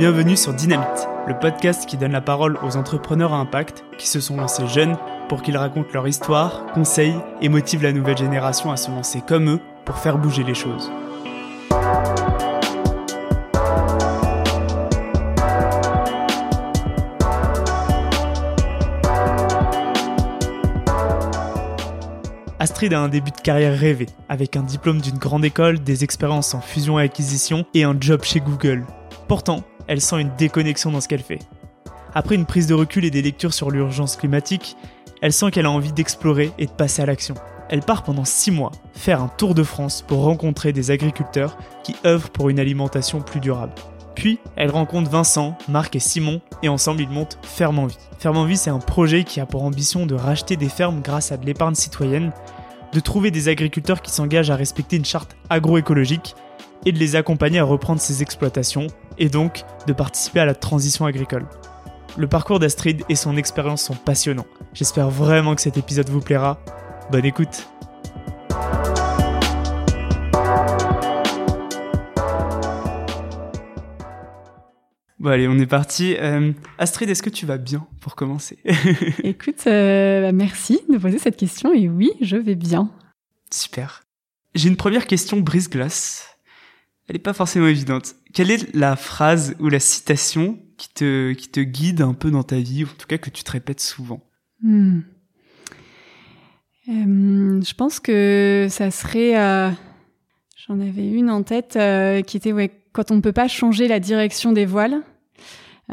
Bienvenue sur Dynamite, le podcast qui donne la parole aux entrepreneurs à impact qui se sont lancés jeunes pour qu'ils racontent leur histoire, conseillent et motivent la nouvelle génération à se lancer comme eux pour faire bouger les choses. Astrid a un début de carrière rêvé, avec un diplôme d'une grande école, des expériences en fusion et acquisition et un job chez Google. Pourtant, elle sent une déconnexion dans ce qu'elle fait. Après une prise de recul et des lectures sur l'urgence climatique, elle sent qu'elle a envie d'explorer et de passer à l'action. Elle part pendant 6 mois faire un tour de France pour rencontrer des agriculteurs qui œuvrent pour une alimentation plus durable. Puis, elle rencontre Vincent, Marc et Simon, et ensemble ils montent Ferme en Vie. Ferme en Vie, c'est un projet qui a pour ambition de racheter des fermes grâce à de l'épargne citoyenne, de trouver des agriculteurs qui s'engagent à respecter une charte agroécologique et de les accompagner à reprendre ces exploitations, et donc de participer à la transition agricole. Le parcours d'Astrid et son expérience sont passionnants. J'espère vraiment que cet épisode vous plaira. Bonne écoute Bon allez, on est parti. Euh, Astrid, est-ce que tu vas bien pour commencer? Écoute, euh, bah, merci de poser cette question et oui, je vais bien. Super. J'ai une première question brise-glace. Elle n'est pas forcément évidente. Quelle est la phrase ou la citation qui te, qui guide un peu dans ta vie, ou en tout cas que tu te répètes souvent? Hmm. euh, Je pense que ça serait... J'en avais une en tête qui était quand on ne peut pas changer la direction des voiles,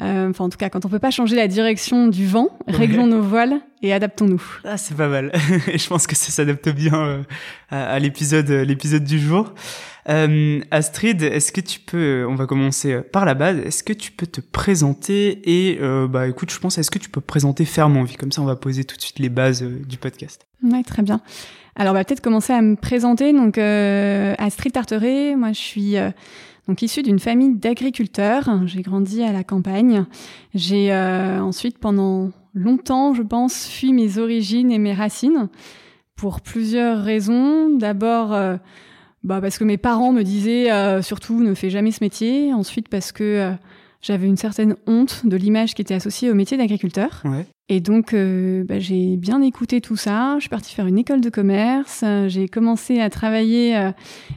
euh, enfin en tout cas quand on peut pas changer la direction du vent, réglons nos voiles et adaptons-nous. Ah c'est pas mal. et je pense que ça s'adapte bien euh, à, l'épisode l'épisode du jour. Euh, Astrid, est-ce que tu peux, on va commencer par la base, est-ce que tu peux te présenter et bah écoute, je pense, est-ce que tu peux présenter Ferme en vie comme ça on va poser tout de suite les bases du podcast. Ouais, très bien. Alors on va peut-être commencer à me présenter. Donc Astrid Tarteret, moi je suis donc issue d'une famille d'agriculteurs. J'ai grandi à la campagne. J'ai euh, ensuite pendant longtemps, je pense, fui mes origines et mes racines pour plusieurs raisons. D'abord, euh, bah parce que mes parents me disaient euh, surtout ne fais jamais ce métier. Ensuite parce que j'avais une certaine honte de l'image qui était associée au métier d'agriculteur. Ouais. Et donc, euh, bah, j'ai bien écouté tout ça. Je suis partie faire une école de commerce. J'ai commencé à travailler euh,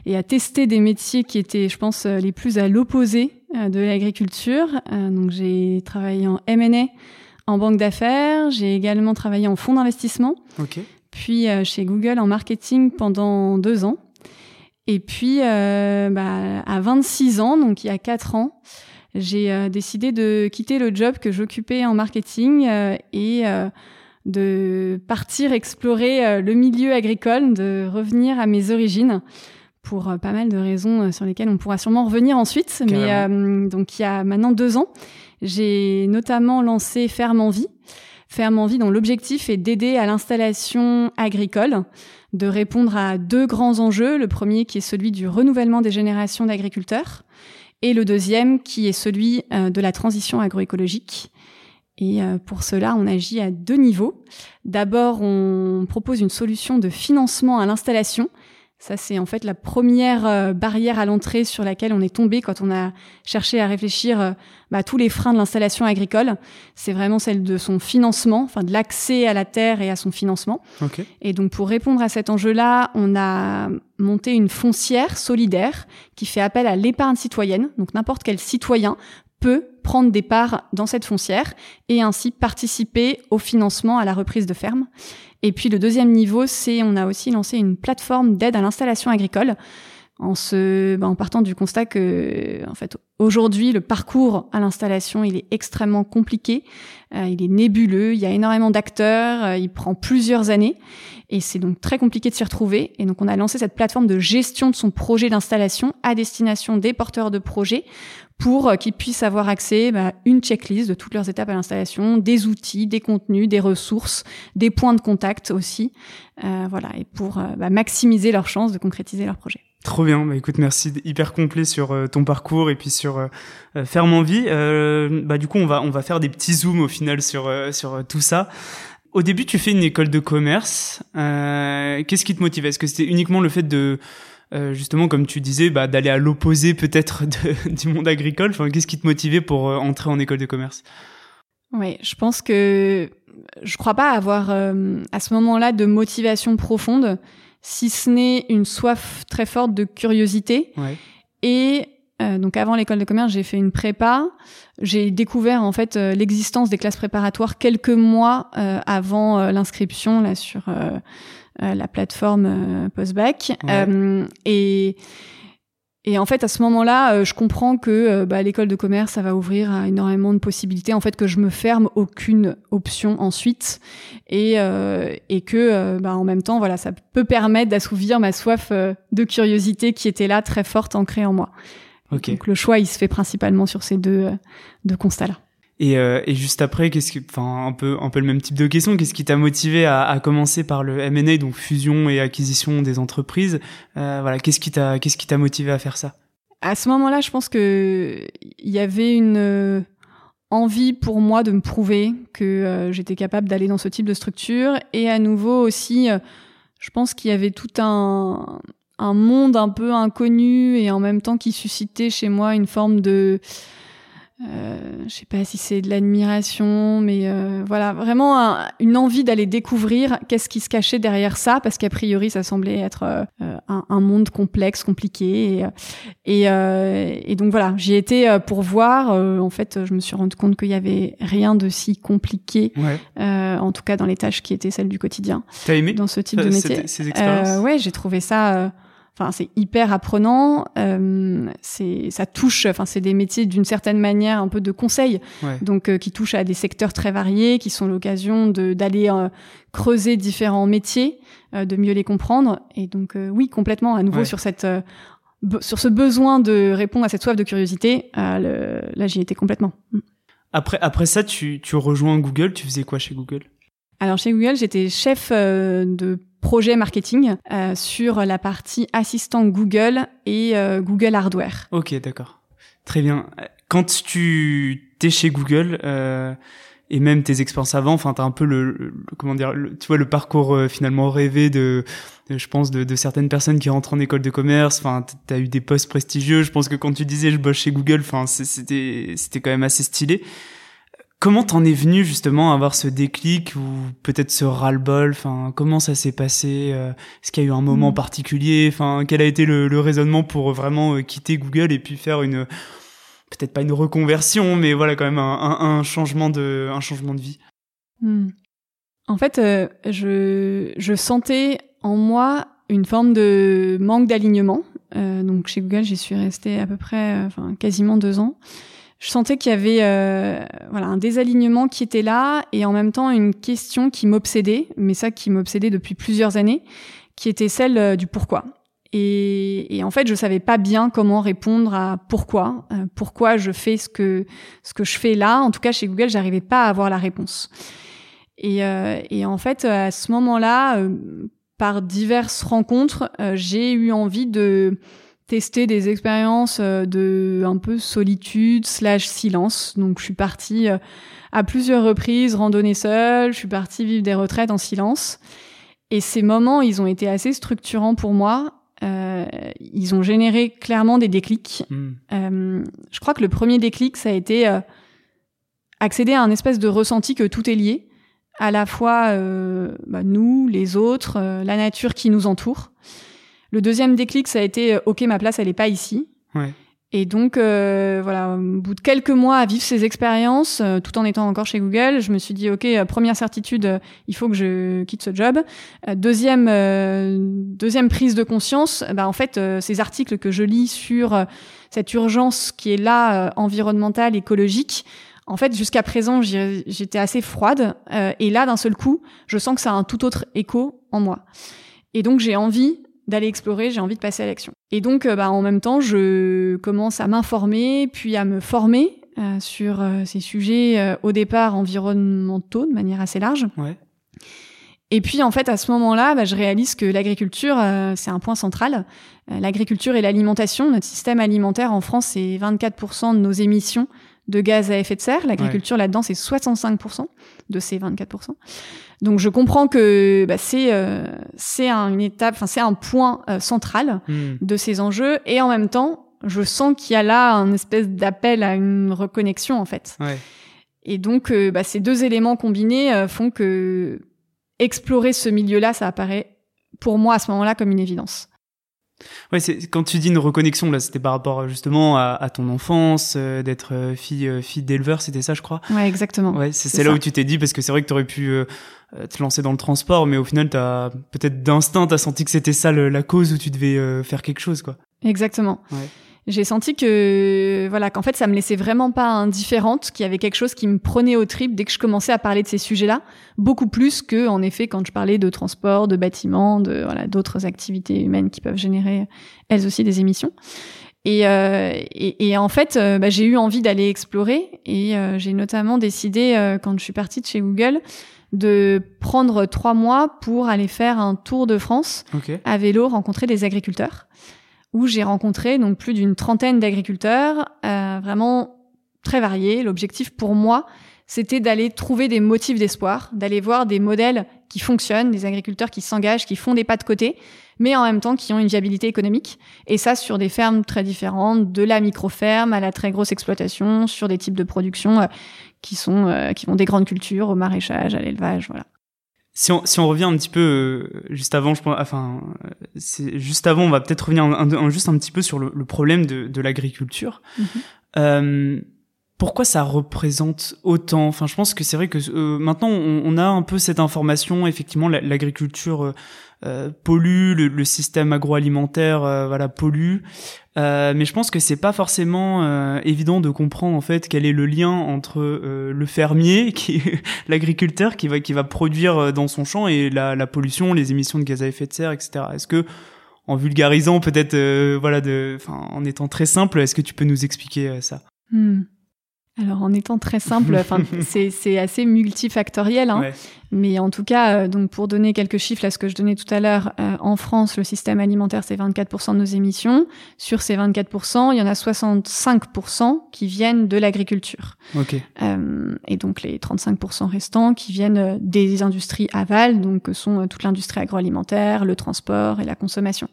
et à tester des métiers qui étaient, je pense, euh, les plus à l'opposé de l'agriculture. donc, j'ai travaillé en M&A, en banque d'affaires. J'ai également travaillé en fonds d'investissement. Okay. Puis chez Google en marketing pendant deux ans. Et puis, bah, à 26 ans, donc il y a quatre ans, j'ai euh, décidé de quitter le job que j'occupais en marketing euh, et euh, de partir explorer le milieu agricole, de revenir à mes origines pour pas mal de raisons sur lesquelles on pourra sûrement revenir ensuite. Mais donc il y a maintenant deux ans, j'ai notamment lancé Ferme en Vie. Ferme en Vie dont l'objectif est d'aider à l'installation agricole, de répondre à deux grands enjeux. Le premier qui est celui du renouvellement des générations d'agriculteurs et le deuxième qui est celui euh, de la transition agroécologique. Et euh, pour cela, on agit à deux niveaux. D'abord, on propose une solution de financement à l'installation ça, c'est en fait la première euh, barrière à l'entrée sur laquelle on est tombé quand on a cherché à réfléchir à bah, tous les freins de l'installation agricole. C'est vraiment celle de son financement, enfin de l'accès à la terre et à son financement. Et donc, pour répondre à cet enjeu-là, on a monté une foncière solidaire qui fait appel à l'épargne citoyenne. Donc, n'importe quel citoyen peut prendre des parts dans cette foncière et ainsi participer au financement à la reprise de ferme. Et puis le deuxième niveau, c'est on a aussi lancé une plateforme d'aide à l'installation agricole en se, ben, en partant du constat que, en fait, aujourd'hui, le parcours à l'installation, il est extrêmement compliqué, euh, il est nébuleux, il y a énormément d'acteurs, euh, il prend plusieurs années, et c'est donc très compliqué de s'y retrouver. Et donc, on a lancé cette plateforme de gestion de son projet d'installation à destination des porteurs de projets pour euh, qu'ils puissent avoir accès à bah, une checklist de toutes leurs étapes à l'installation, des outils, des contenus, des ressources, des points de contact aussi, euh, voilà, et pour euh, bah, maximiser leurs chances de concrétiser leur projet. Trop bien, bah écoute, merci, hyper complet sur euh, ton parcours et puis sur euh, euh Ferme Envie. Euh, bah du coup, on va on va faire des petits zooms au final sur sur tout ça. Au début, tu fais une école de commerce. Qu'est-ce qui te motive? Est-ce que c'était uniquement le fait de justement, comme tu disais, bah, d'aller à l'opposé peut-être du monde agricole. Enfin, qu'est-ce qui te motivait pour entrer en école de commerce? Oui, je pense que je crois pas avoir à ce moment-là de motivation profonde, si ce n'est une soif très forte de curiosité. Ouais. Et euh, donc avant l'école de commerce, j'ai fait une prépa. J'ai découvert en fait euh, l'existence des classes préparatoires quelques mois euh, avant l'inscription là sur la plateforme Postbac. et et en fait, à ce moment-là, je comprends que bah, l'école de commerce, ça va ouvrir à énormément de possibilités. En fait, que je me ferme aucune option ensuite, et et que bah, en même temps, voilà, ça peut permettre d'assouvir ma soif de curiosité qui était là, très forte, ancrée en moi. Donc le choix, il se fait principalement sur ces deux, euh, deux constats-là. Et, euh, et, juste après, enfin, un peu, le même type de question. Qu'est-ce qui t'a motivé à, commencer par le M&A, donc fusion et acquisition des entreprises euh, Voilà, qu'est-ce qui t'a, qu'est-ce qui t'a motivé à faire ça? À ce moment-là, je pense que il y avait une euh, envie pour moi de me prouver que j'étais capable d'aller dans ce type de structure, et à nouveau aussi, je pense qu'il y avait tout un un monde un peu inconnu et en même temps qui suscitait chez moi une forme de euh, je sais pas si c'est de l'admiration, mais euh, voilà, vraiment une envie d'aller découvrir qu'est-ce qui se cachait derrière ça, parce qu'a priori ça semblait être euh, un, monde complexe, compliqué, et, et, donc voilà, j'y étais pour voir. en fait, je me suis rendu compte qu'il y avait rien de si compliqué, en tout cas dans les tâches qui étaient celles du quotidien. T'as aimé dans ce type de métier ces expériences? Ouais, j'ai trouvé ça Enfin, c'est hyper apprenant. Euh, c'est, ça touche. Enfin, c'est des métiers d'une certaine manière un peu de conseil, donc euh, qui touchent à des secteurs très variés, qui sont l'occasion de d'aller euh, creuser différents métiers, de mieux les comprendre. Et donc, oui, complètement. À nouveau sur cette sur ce besoin de répondre à cette soif de curiosité, le, là, j'y étais complètement. Mm. Après, après ça, tu, tu rejoins Google. Tu faisais quoi chez Google? Alors chez Google, j'étais chef de projet marketing euh, sur la partie assistant Google et euh, Google Hardware. Ok, d'accord. Très bien. Quand tu t'es chez Google euh, et même tes expériences avant, enfin, t'as un peu le, comment dire, tu vois, le parcours euh, finalement rêvé de, je pense, de, de, certaines personnes qui rentrent en école de commerce. Enfin, t'as eu des postes prestigieux. Je pense que quand tu disais je bosse chez Google, enfin, c'était c'était quand même assez stylé. Comment t'en es venu justement à avoir ce déclic ou peut-être ce ras-le-bol? Enfin, comment ça s'est passé euh, Est-ce qu'il y a eu un moment mm. particulier? Enfin, quel a été le, raisonnement pour vraiment euh, quitter Google et puis faire une peut-être pas une reconversion, mais voilà quand même un, changement de un changement de vie? Mm. En fait, euh, je je sentais en moi une forme de manque d'alignement. donc chez Google, j'y suis restée à peu près, enfin quasiment deux ans je sentais qu'il y avait euh, voilà un désalignement qui était là et en même temps une question qui m'obsédait, mais ça qui m'obsédait depuis plusieurs années, qui était celle euh, du pourquoi. Et, et, en fait, je savais pas bien comment répondre à pourquoi, euh, pourquoi je fais ce que ce que je fais là. En tout cas, chez Google, j'arrivais pas à avoir la réponse. Et, euh, et en fait, à ce moment-là, par diverses rencontres, j'ai eu envie de tester des expériences euh, de un peu solitude slash silence. Donc je suis partie euh, à plusieurs reprises randonner seule, je suis partie vivre des retraites en silence. Et ces moments, ils ont été assez structurants pour moi. Euh, ils ont généré clairement des déclics. Hmm. Euh, je crois que le premier déclic, ça a été euh, accéder à un espèce de ressenti que tout est lié, à la fois bah, nous, les autres, la nature qui nous entoure. Le deuxième déclic, ça a été euh, ok, ma place, elle est pas ici. Ouais. Et donc, euh, voilà, au bout de quelques mois à vivre ces expériences, euh, tout en étant encore chez Google, je me suis dit, ok, première certitude, il faut que je quitte ce job. deuxième, deuxième prise de conscience, bah en fait, ces articles que je lis sur cette urgence qui est là, environnementale, écologique, en fait, jusqu'à présent, j'étais assez froide, et là, d'un seul coup, je sens que ça a un tout autre écho en moi. Et donc, j'ai envie d'aller explorer, j'ai envie de passer à l'action. Et donc, euh, bah, en même temps, je commence à m'informer, puis à me former euh, sur euh, ces sujets au départ environnementaux de manière assez large. Ouais. Et puis en fait, à ce moment-là, bah, je réalise que l'agriculture, c'est un point central. l'agriculture et l'alimentation, notre système alimentaire en France, c'est 24% de nos émissions de gaz à effet de serre. L'agriculture là-dedans, c'est 65% de ces 24%. Donc je comprends que bah, c'est euh, c'est un, une étape, enfin c'est un point euh, central Hmm. de ces enjeux et en même temps je sens qu'il y a là un espèce d'appel à une reconnexion en fait. Ouais. Et donc euh, bah, ces deux éléments combinés euh, font que explorer ce milieu-là, ça apparaît pour moi à ce moment-là comme une évidence. Ouais, c'est quand tu dis une reconnexion là, c'était par rapport justement à, à ton enfance, euh, d'être euh, fille euh, fille d'éleveur, c'était ça, je crois? Ouais, exactement. Ouais, c'est là où tu t'es dit parce que c'est vrai que t'aurais pu euh, euh, te lancer dans le transport, mais au final t'as peut-être d'instinct t'as senti que c'était ça le- la cause où tu devais euh, faire quelque chose quoi. Exactement. Ouais. J'ai senti que voilà qu'en fait ça me laissait vraiment pas indifférente, qu'il y avait quelque chose qui me prenait au trip dès que je commençais à parler de ces sujets-là, beaucoup plus que en effet quand je parlais de transport, de bâtiments, de voilà d'autres activités humaines qui peuvent générer elles aussi des émissions. Et, euh, et, et en fait, euh, bah, j'ai eu envie d'aller explorer et euh, j'ai notamment décidé euh, quand je suis partie de chez Google de prendre trois mois pour aller faire un tour de France Ok. à vélo rencontrer des agriculteurs où j'ai rencontré donc plus d'une trentaine d'agriculteurs euh, vraiment très variés. L'objectif pour moi, c'était d'aller trouver des motifs d'espoir, d'aller voir des modèles qui fonctionnent, des agriculteurs qui s'engagent, qui font des pas de côté, mais en même temps qui ont une viabilité économique. Et ça sur des fermes très différentes, de la micro-ferme à la très grosse exploitation, sur des types de production euh, qui sont euh, qui vont des grandes cultures au maraîchage, à l'élevage, voilà. Si on, si on revient un petit peu euh, juste avant, je pense, enfin, c'est juste avant, on va peut-être revenir un, un- un- juste un petit peu sur le, le problème de, de l'agriculture. Mhm. Euh, pourquoi ça représente autant? Enfin, je pense que c'est vrai que euh, maintenant on, on a un peu cette information. Effectivement, la- l'agriculture euh, euh, pollue, le, le système agroalimentaire, euh, voilà, pollue. Euh, mais je pense que c'est pas forcément évident de comprendre en fait quel est le lien entre le fermier, qui l'agriculteur, qui va qui va produire dans son champ et la, la pollution, les émissions de gaz à effet de serre, etc. Est-ce que en vulgarisant peut-être, voilà, de, en étant très simple, est-ce que tu peux nous expliquer ça? Hmm. Alors en étant très simple, enfin c'est c'est assez multifactoriel, hein. Ouais. mais en tout cas, euh, donc pour donner quelques chiffres à ce que je donnais tout à l'heure, euh, en France, le système alimentaire c'est 24% de nos émissions. Sur ces 24%, il y en a 65% qui viennent de l'agriculture, Ok. Euh, et donc les 35% restants qui viennent euh, des industries aval, donc que sont euh, toute l'industrie agroalimentaire, le transport et la consommation.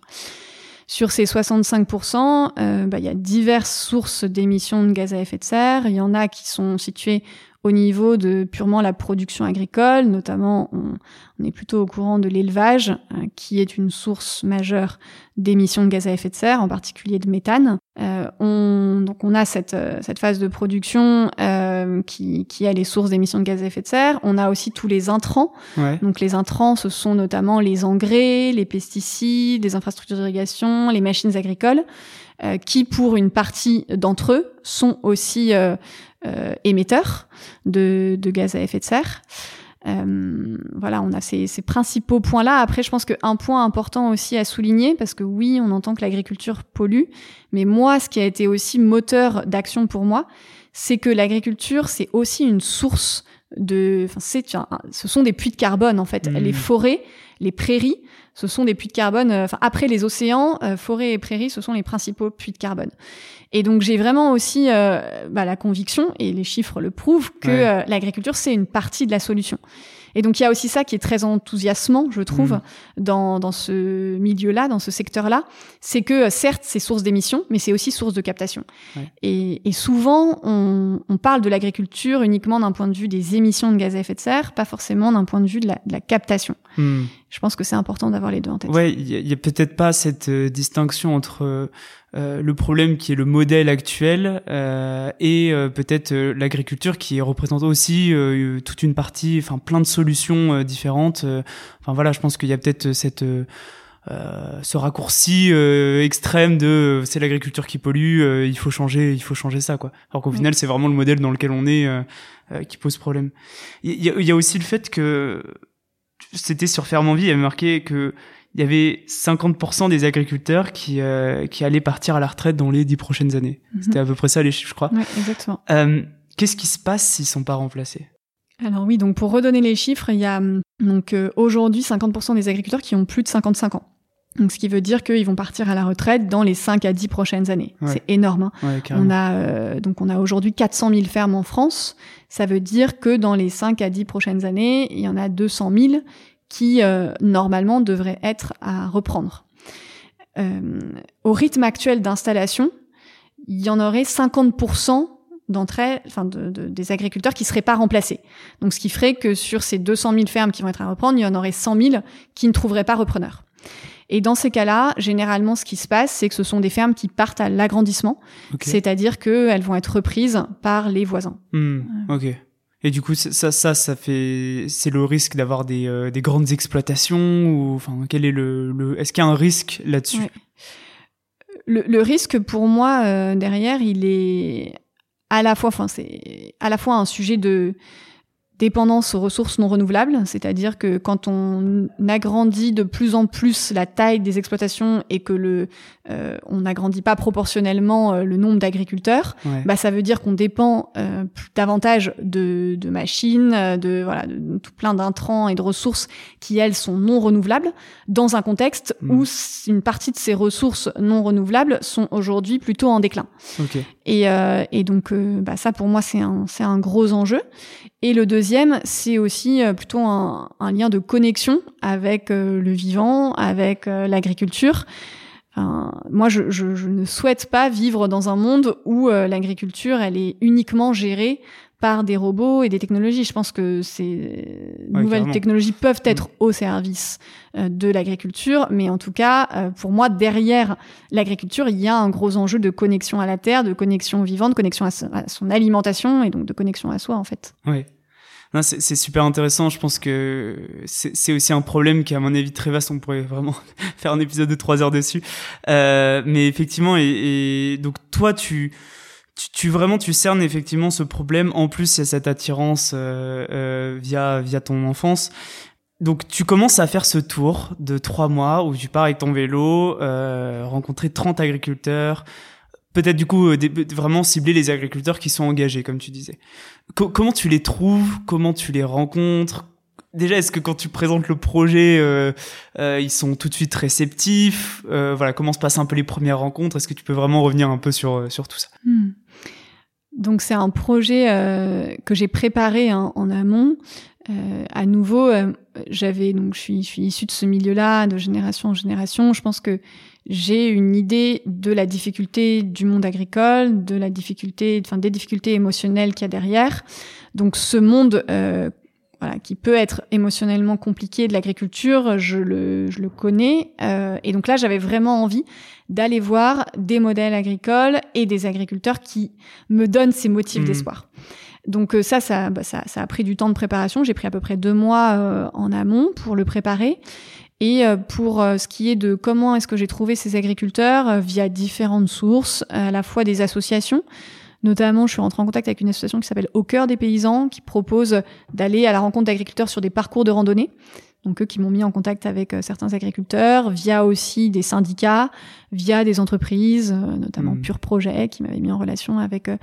Sur ces 65%, euh, bah, il y a diverses sources d'émissions de gaz à effet de serre. Il y en a qui sont situées au niveau de purement la production agricole, notamment on, on est plutôt au courant de l'élevage, euh, qui est une source majeure d'émissions de gaz à effet de serre, en particulier de méthane. Euh, on, donc on a cette, euh, cette phase de production euh, qui, qui a les sources d'émissions de gaz à effet de serre. On a aussi tous les intrants Ouais. donc les intrants, ce sont notamment les engrais, les pesticides, les infrastructures d'irrigation, les machines agricoles, euh, qui pour une partie d'entre eux sont aussi euh, émetteurs de, de gaz à effet de serre. Euh, voilà, on a ces, ces principaux points-là. Après, je pense qu'un point important aussi à souligner, parce que oui, on entend que l'agriculture pollue, mais moi, ce qui a été aussi moteur d'action pour moi, c'est que l'agriculture, c'est aussi une source de, enfin, c'est, ce sont des puits de carbone en fait. Mhm. Les forêts, les prairies, ce sont des puits de carbone. euh, Enfin, après les océans, euh, forêts et prairies, ce sont les principaux puits de carbone. Et donc j'ai vraiment aussi euh, bah, la conviction, et les chiffres le prouvent, que Ouais. euh, l'agriculture c'est une partie de la solution. Et donc il y a aussi ça qui est très enthousiasmant, je trouve, Mhm. dans, dans ce milieu-là, dans ce secteur-là, c'est que euh, certes c'est source d'émissions, mais c'est aussi source de captation. Ouais. Et, et souvent on, on parle de l'agriculture uniquement d'un point de vue des émissions de gaz à effet de serre, pas forcément d'un point de vue de la, de la captation. Hmm. Je pense que c'est important d'avoir les deux en tête. Ouais, il y a, peut-être pas cette euh, distinction entre euh, le problème qui est le modèle actuel euh, et euh, peut-être euh, l'agriculture qui représente aussi euh, toute une partie, enfin plein de solutions euh, différentes. Enfin voilà, je pense qu'il y a peut-être cette ce raccourci euh, extrême de c'est l'agriculture qui pollue, euh, il faut changer, il faut changer ça quoi. Alors qu'au Oui. final c'est vraiment le modèle dans lequel on est qui pose problème. Il y, y a aussi le fait que c'était sur Ferme Envie, il y avait marqué que il y avait 50% des agriculteurs qui euh, qui allaient partir à la retraite dans les dix prochaines années. Mhm. C'était à peu près ça les chiffres, je crois. Ouais, exactement. Euh, Qu'est-ce qui se passe s'ils sont pas remplacés? Alors oui, donc pour redonner les chiffres, il y a hum, donc euh, aujourd'hui 50% des agriculteurs qui ont plus de 55 ans. Donc, ce qui veut dire qu'ils vont partir à la retraite dans les 5 à 10 prochaines années. C'est énorme. Hein. on a euh, donc on a aujourd'hui 400 000 fermes en France. Ça veut dire que dans les 5 à 10 prochaines années, il y en a 200 000 qui euh, normalement devraient être à reprendre. Euh, au rythme actuel d'installation, il y en aurait 50% d'entre elles, enfin de, des agriculteurs qui seraient pas remplacés. Donc ce qui ferait que sur ces 200 000 fermes qui vont être à reprendre, il y en aurait 100 000 qui ne trouveraient pas repreneur. Et dans ces cas-là, généralement, ce qui se passe, c'est que ce sont des fermes qui partent à l'agrandissement, c'est-à-dire qu'elles vont être reprises par les voisins. Hmm, ok. Et du coup, ça, ça, ça fait, c'est le risque d'avoir des, euh, des grandes exploitations ou, enfin, quel est le, le est-ce qu'il y a un risque là-dessus? Le, le, risque pour moi euh, derrière, il est à la fois, enfin, c'est à la fois un sujet de dépendance aux ressources non renouvelables, c'est-à-dire que quand on agrandit de plus en plus la taille des exploitations et que le euh, on n'agrandit pas proportionnellement euh, le nombre d'agriculteurs, bah ça veut dire qu'on dépend euh, davantage de, de machines, euh, de voilà, de, tout plein d'intrants et de ressources qui elles sont non renouvelables dans un contexte hmm. où une partie de ces ressources non renouvelables sont aujourd'hui plutôt en déclin. Okay. Et, et donc bah ça pour moi c'est un c'est un gros enjeu. Et le deuxième, c'est aussi euh, plutôt un, un, lien de connexion avec euh, le vivant, avec euh, l'agriculture. Moi, je, je, ne souhaite pas vivre dans un monde où l'agriculture, elle est uniquement gérée par des robots et des technologies. Je pense que ces nouvelles technologies peuvent être mm. au service de l'agriculture, mais en tout cas, pour moi, derrière l'agriculture, il y a un gros enjeu de connexion à la terre, de connexion vivante, de connexion à, son alimentation et donc de connexion à soi, en fait. Oui. C'est super intéressant. Je pense que c'est aussi un problème qui, à mon avis, très vaste. On pourrait vraiment faire un épisode de trois heures dessus. Euh, mais effectivement, et, et, donc toi, tu, tu, tu, vraiment tu cernes effectivement ce problème. En plus, il y a cette attirance euh, euh, via via ton enfance. Donc tu commences à faire ce tour de trois mois où tu pars avec ton vélo, euh, rencontrer 30 agriculteurs, peut-être du coup euh, vraiment cibler les agriculteurs qui sont engagés, comme tu disais. comment tu les trouves? Comment tu les rencontres? Déjà, est-ce que quand tu présentes le projet, euh, euh, ils sont tout de suite réceptifs? Voilà, comment se passent un peu les premières rencontres? Est-ce que tu peux vraiment revenir un peu sur sur tout ça? Hmm. Donc c'est un projet que j'ai préparé hein, en amont. à nouveau, j'avais donc je suis, je suis issue de ce milieu-là, de génération en génération. Je pense que j'ai une idée de la difficulté du monde agricole, de la difficulté, enfin des difficultés émotionnelles qu'il y a derrière. Donc ce monde euh, voilà, qui peut être émotionnellement compliqué de l'agriculture, je le, je le connais. Euh, et donc là, j'avais vraiment envie d'aller voir des modèles agricoles et des agriculteurs qui me donnent ces motifs mmh. d'espoir. Donc euh, ça, ça, bah, ça, ça, a pris du temps de préparation. J'ai pris à peu près deux mois euh, en amont pour le préparer. Et euh, pour euh, ce qui est de comment est-ce que j'ai trouvé ces agriculteurs via différentes sources, à la fois des associations, Notamment, je suis rentrée en contact avec une association qui s'appelle Au cœur des paysans, qui propose d'aller à la rencontre d'agriculteurs sur des parcours de randonnée donc eux qui m'ont mis en contact avec euh, certains agriculteurs, via aussi des syndicats, via des entreprises, euh, notamment mmh. Pure Projet, qui m'avait mis en relation avec euh,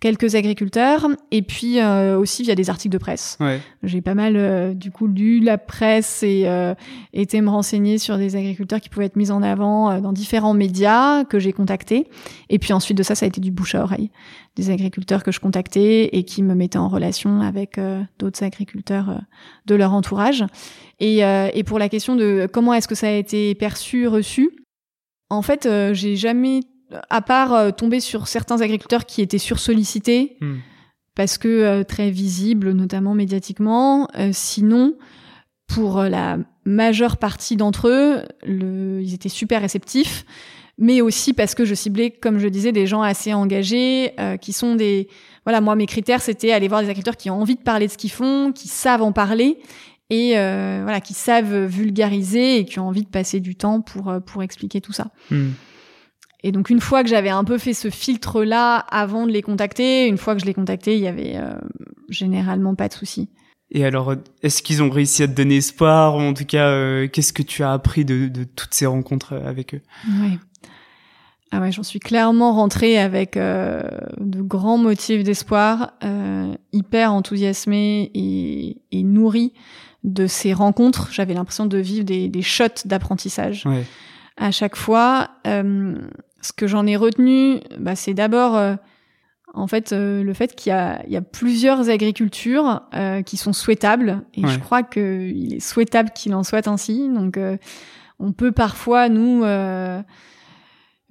quelques agriculteurs, et puis aussi via des articles de presse. Ouais. J'ai pas mal du coup lu la presse et été me renseigner sur des agriculteurs qui pouvaient être mis en avant dans différents médias que j'ai contactés, et puis ensuite de ça, ça a été du bouche à oreille des agriculteurs que je contactais et qui me mettaient en relation avec d'autres agriculteurs de leur entourage. Et, euh, et pour la question de comment est-ce que ça a été perçu, reçu, en fait, euh, j'ai jamais, à part euh, tomber sur certains agriculteurs qui étaient sursollicités, hmm. parce que très visibles, notamment médiatiquement, sinon, pour la majeure partie d'entre eux, le, ils étaient super réceptifs mais aussi parce que je ciblais, comme je disais, des gens assez engagés, qui sont des... Voilà, moi, mes critères, c'était aller voir des agriculteurs qui ont envie de parler de ce qu'ils font, qui savent en parler, et euh, voilà qui savent vulgariser et qui ont envie de passer du temps pour euh, pour expliquer tout ça. Hmm. Et donc une fois que j'avais un peu fait ce filtre là avant de les contacter, une fois que je les contactais, il y avait euh, généralement pas de souci. Et alors, est-ce qu'ils ont réussi à te donner espoir ou en tout cas, qu'est-ce que tu as appris de, de, toutes ces rencontres avec eux? Oui. Ah ouais, j'en suis clairement rentrée avec de grands motifs d'espoir, hyper enthousiasmée et, et nourrie de ces rencontres, j'avais l'impression de vivre des, des shots d'apprentissage. à chaque fois. ce que j'en ai retenu, bah, c'est d'abord en fait le fait qu'il y y a plusieurs agricultures qui sont souhaitables et je crois qu'il est souhaitable qu'il en soit ainsi. Donc on peut parfois nous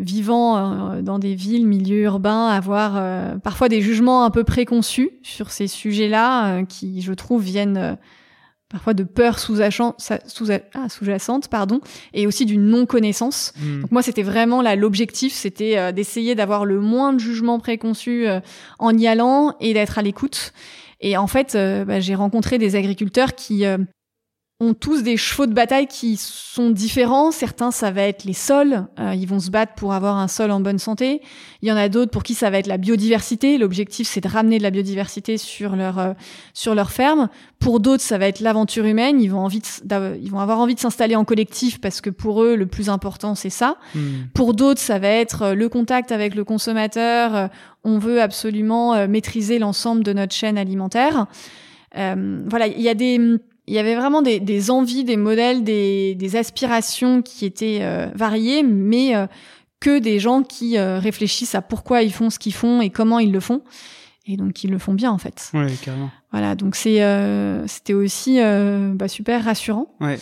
vivant euh, dans des villes, milieux urbains, avoir euh, parfois des jugements un peu préconçus sur ces sujets-là, euh, qui, je trouve, viennent parfois de peur sous-jacente, sous, ah, sous pardon, et aussi d'une non-connaissance. Hmm. Donc moi, c'était vraiment là l'objectif, c'était d'essayer d'avoir le moins de jugements préconçus en y allant et d'être à l'écoute. Et en fait, bah, j'ai rencontré des agriculteurs qui ont tous des chevaux de bataille qui sont différents. Certains, ça va être les sols. Euh, ils vont se battre pour avoir un sol en bonne santé. Il y en a d'autres pour qui ça va être la biodiversité. L'objectif, c'est de ramener de la biodiversité sur leur euh, sur leur ferme. Pour d'autres, ça va être l'aventure humaine. Ils vont envie ils vont avoir envie de s'installer en collectif parce que pour eux, le plus important, c'est ça. Hmm. Pour d'autres, ça va être euh, le contact avec le consommateur. On veut absolument maîtriser l'ensemble de notre chaîne alimentaire. voilà, il y a des il y avait vraiment des, des envies, des modèles, des, des aspirations qui étaient euh, variées, mais euh, que des gens qui euh, réfléchissent à pourquoi ils font ce qu'ils font et comment ils le font. Et donc ils le font bien en fait. Ouais, carrément. Voilà, donc c'est c'était aussi bah, super rassurant. Ouais.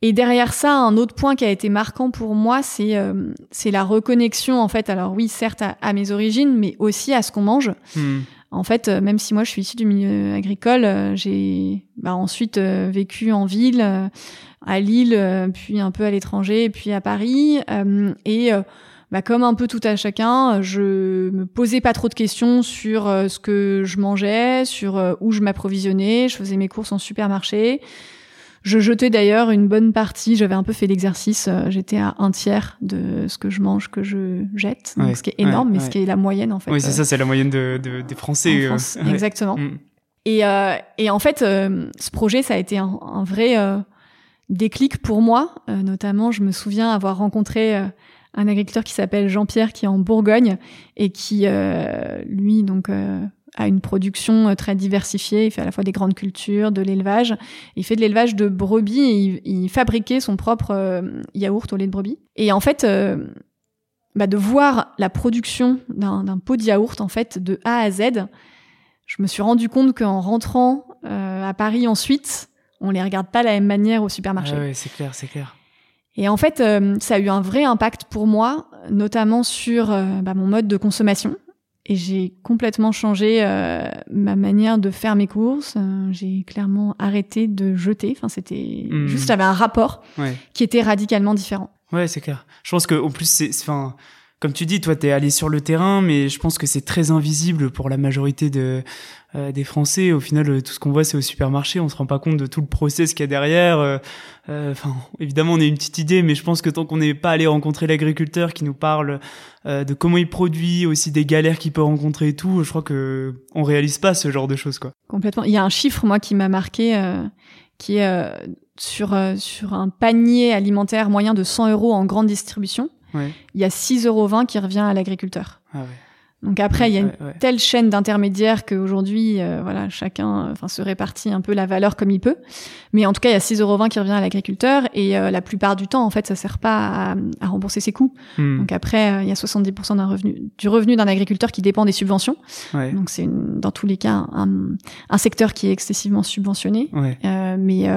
Et derrière ça, un autre point qui a été marquant pour moi, c'est c'est la reconnexion en fait. Alors oui, certes à, mes origines, mais aussi à ce qu'on mange. Hmm en fait, euh, même si moi je suis issue du milieu agricole, euh, j'ai bah, ensuite euh, vécu en ville, à Lille, puis un peu à l'étranger, puis à Paris. et bah, comme un peu tout à chacun, je me posais pas trop de questions sur ce que je mangeais, sur où je m'approvisionnais. Je faisais mes courses en supermarché. Je jetais d'ailleurs une bonne partie, j'avais un peu fait l'exercice, euh, j'étais à un tiers de ce que je mange que je jette, donc ce qui est énorme, mais ce qui est la moyenne en fait. Oui, c'est ça, c'est la moyenne de, de, des Français. En euh, exactement. Mm. Et, euh, et en fait, euh, ce projet, ça a été un, un vrai déclic pour moi. notamment, je me souviens avoir rencontré un agriculteur qui s'appelle Jean-Pierre, qui est en Bourgogne et qui, lui, donc a une production euh, très diversifiée. Il fait à la fois des grandes cultures, de l'élevage. Il fait de l'élevage de brebis et il, fabriquait son propre euh, yaourt au lait de brebis. Et en fait, euh, bah de voir la production d'un pot de yaourt en fait de A à Z, je me suis rendu compte qu'en rentrant à Paris ensuite, on les regarde pas de la même manière au supermarché. Ah oui, c'est clair, c'est clair. Et en fait, ça a eu un vrai impact pour moi, notamment sur bah, mon mode de consommation et j'ai complètement changé euh, ma manière de faire mes courses. Euh, j'ai clairement arrêté de jeter. Enfin, c'était hmm. juste, j'avais un rapport qui était radicalement différent. Ouais, c'est clair. Je pense que au plus, c'est, enfin, comme tu dis, toi, t'es allé sur le terrain, mais je pense que c'est très invisible pour la majorité de euh, des Français. Au final, euh, tout ce qu'on voit, c'est au supermarché. On se rend pas compte de tout le process qu'il y a derrière. Euh, enfin, évidemment, on a une petite idée, mais je pense que tant qu'on n'est pas allé rencontrer l'agriculteur qui nous parle de comment il produit, aussi des galères qu'il peut rencontrer et tout, je crois que on réalise pas ce genre de choses, quoi. Complètement. Il y a un chiffre, moi, qui m'a marqué, qui est sur sur un panier alimentaire moyen de 100 euros en grande distribution il y a 6,20 euros qui revient à l'agriculteur. Ah Donc après, il y a une telle chaîne d'intermédiaires qu'aujourd'hui, euh, voilà, chacun enfin, se répartit un peu la valeur comme il peut. Mais en tout cas, il y a 6,20 euros qui revient à l'agriculteur et euh, la plupart du temps, en fait, ça sert pas à, rembourser ses coûts. Hmm. Donc après, euh, il y a 70% d'un revenu, du revenu d'un agriculteur qui dépend des subventions. Donc c'est dans tous les cas un, un, secteur qui est excessivement subventionné. mais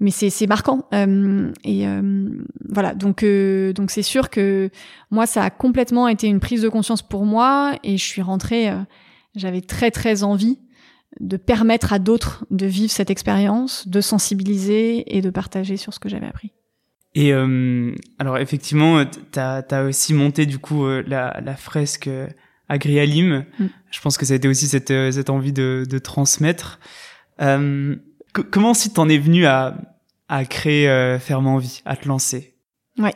mais c'est marquant euh, et euh, voilà. Donc euh, donc c'est sûr que moi ça a complètement été une prise de conscience pour moi et je suis rentrée j'avais très très envie de permettre à d'autres de vivre cette expérience de sensibiliser et de partager sur ce que j'avais appris. Et alors effectivement tu as, aussi monté du coup la, la fresque Agrialim. Mm. je pense que ça a été aussi cette, cette envie de, de transmettre. Euh, comment si t'en es venu à, à créer euh, Ferme Envie, à te lancer? Ouais.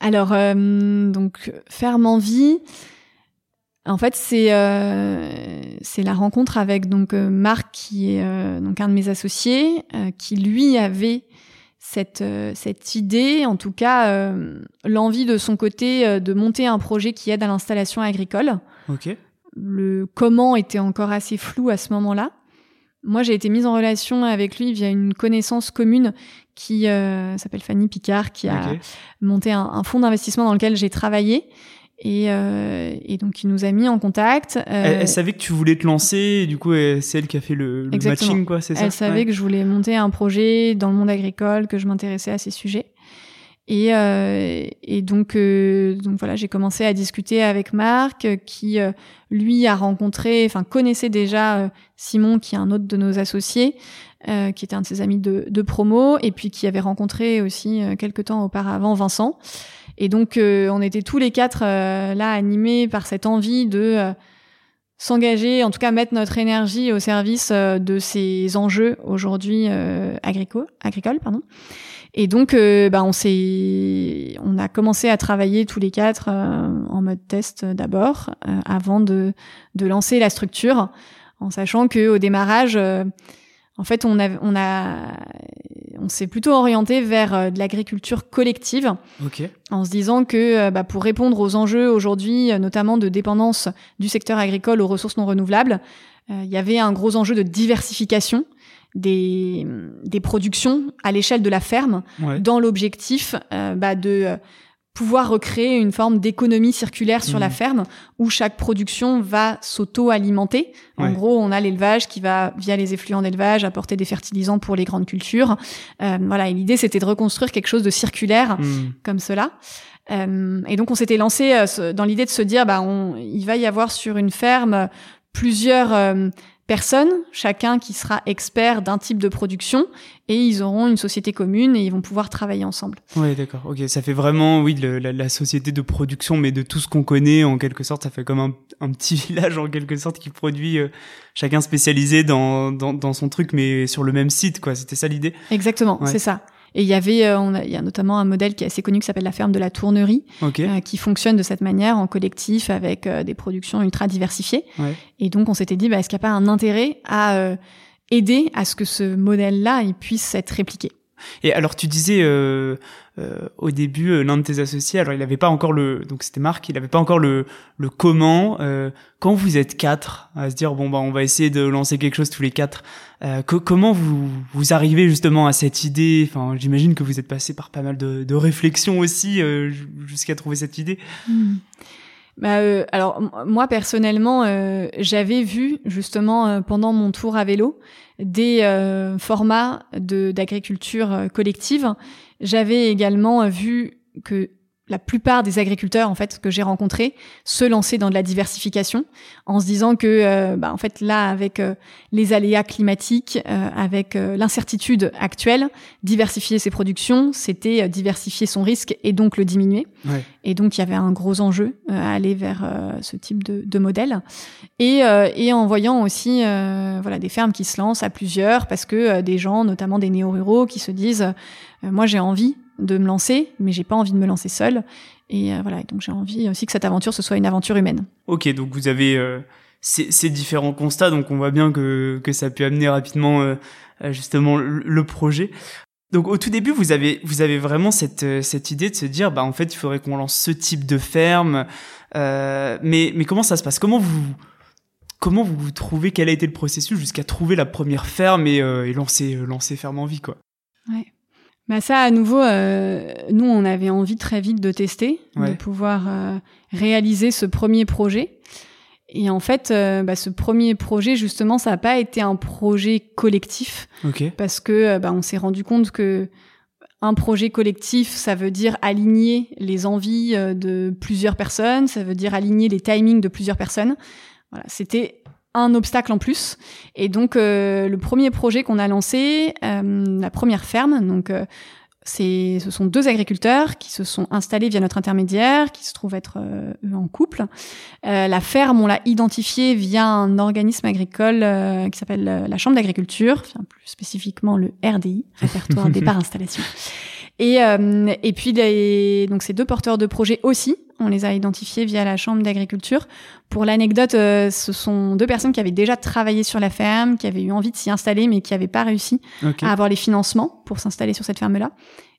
Alors, euh, donc, Ferme Envie, en fait, c'est euh, c'est la rencontre avec donc euh, Marc, qui est donc un de mes associés, qui lui avait cette cette idée, en tout cas, l'envie de son côté de monter un projet qui aide à l'installation agricole. Ok. Le comment était encore assez flou à ce moment-là. Moi, j'ai été mise en relation avec lui via une connaissance commune qui euh, s'appelle Fanny Picard, qui a monté un, un fonds d'investissement dans lequel j'ai travaillé. Et, euh, et, donc, il nous a mis en contact. Elle, elle, savait que tu voulais te lancer, et du coup, c'est elle qui a fait le, le matching, quoi, c'est ça? Elle savait que je voulais monter un projet dans le monde agricole, que je m'intéressais à ces sujets. Et, euh, et donc, euh, donc voilà, j'ai commencé à discuter avec Marc, qui euh, lui a rencontré, enfin connaissait déjà euh, Simon, qui est un autre de nos associés, euh, qui était un de ses amis de, de promo, et puis qui avait rencontré aussi quelques temps auparavant Vincent. Et donc, on était tous les quatre là animés par cette envie de s'engager, en tout cas mettre notre énergie au service de ces enjeux aujourd'hui agricoles, agricoles, pardon. Et donc, euh, bah, on s'est, on a commencé à travailler tous les quatre euh, en mode test d'abord, euh, avant de, de lancer la structure, en sachant que au démarrage, en fait, on a, on a, on s'est plutôt orienté vers de l'agriculture collective, okay. en se disant que bah, pour répondre aux enjeux aujourd'hui, notamment de dépendance du secteur agricole aux ressources non renouvelables, il y avait un gros enjeu de diversification des, des productions à l'échelle de la ferme dans l'objectif euh, bah, de euh, pouvoir recréer une forme d'économie circulaire sur la mmh. ferme où chaque production va s'auto-alimenter. En gros, on a l'élevage qui va, via les effluents d'élevage, apporter des fertilisants pour les grandes cultures. Euh, voilà, et l'idée, c'était de reconstruire quelque chose de circulaire mmh. comme cela. Euh, et donc, on s'était lancé dans l'idée de se dire, bah, on, il va y avoir sur une ferme plusieurs personnes, chacun qui sera expert d'un type de production, et ils auront une société commune et ils vont pouvoir travailler ensemble. Oui, d'accord. Ok, ça fait vraiment, oui, le, la, la, société de production, mais de tout ce qu'on connaît, en quelque sorte, ça fait comme un, un petit village, en quelque sorte, qui produit euh, chacun spécialisé dans, dans, dans, son truc, mais sur le même site, quoi. C'était ça l'idée? Exactement, c'est ça. Et il y avait, euh, on a, il y a notamment un modèle qui est assez connu qui s'appelle la ferme de la Tournerie, euh, qui fonctionne de cette manière en collectif avec euh, des productions ultra diversifiées. Ouais. Et donc on s'était dit, bah, est-ce qu'il n'y a pas un intérêt à aider à ce que ce modèle-là il puisse être répliqué? Et alors tu disais euh, au début euh, l'un de tes associés, alors il n'avait pas encore le, donc c'était Marc, il n'avait pas encore le le comment. Euh, quand vous êtes quatre à se dire bon bah on va essayer de lancer quelque chose tous les quatre, euh, comment vous vous arrivez justement à cette idée? Enfin j'imagine que vous êtes passé par pas mal de, de réflexions aussi euh, jusqu'à trouver cette idée. Hmm. Bah, euh, alors moi personnellement, euh, j'avais vu justement euh, pendant mon tour à vélo des formats de d'agriculture collective. J'avais également vu que la plupart des agriculteurs en fait que j'ai rencontrés se lancer dans de la diversification en se disant que euh, bah, en fait là avec euh, les aléas climatiques euh, avec l'incertitude actuelle diversifier ses productions c'était diversifier son risque et donc le diminuer ouais. et donc il y avait un gros enjeu à aller vers ce type de, de modèle et, et en voyant aussi voilà des fermes qui se lancent à plusieurs parce que des gens notamment des néo-ruraux qui se disent moi j'ai envie de me lancer, mais j'ai pas envie de me lancer seule. Et euh, voilà, donc j'ai envie aussi que cette aventure ce soit une aventure humaine. Ok, donc vous avez euh, ces, ces, différents constats, donc on voit bien que, que ça a pu amener rapidement euh, justement le, projet. Donc au tout début, vous avez vous avez vraiment cette cette idée de se dire bah en fait il faudrait qu'on lance ce type de ferme. Mais mais comment ça se passe? Comment vous comment vous, vous trouvez? Quel a été le processus jusqu'à trouver la première ferme et, et lancer lancer ferme en vie quoi? Ouais. Bah ça, à nouveau, euh, nous, on avait envie très vite de tester, ouais. de pouvoir euh, réaliser ce premier projet. Et en fait, euh, bah, ce premier projet, justement, ça n'a pas été un projet collectif, okay. parce que bah, on s'est rendu compte que un projet collectif, ça veut dire aligner les envies euh, de plusieurs personnes, ça veut dire aligner les timings de plusieurs personnes. Voilà, c'était un obstacle en plus. Et donc euh, le premier projet qu'on a lancé, euh, la première ferme, donc euh, c'est, ce sont deux agriculteurs qui se sont installés via notre intermédiaire, qui se trouvent être euh, eux en couple. Euh, la ferme, on l'a identifiée via un organisme agricole euh, qui s'appelle la Chambre d'agriculture, enfin, plus spécifiquement le RDI, répertoire départ installation. Et, euh, et puis les, donc ces deux porteurs de projets aussi, on les a identifiés via la chambre d'agriculture. Pour l'anecdote, euh, ce sont deux personnes qui avaient déjà travaillé sur la ferme, qui avaient eu envie de s'y installer, mais qui n'avaient pas réussi okay. à avoir les financements pour s'installer sur cette ferme-là.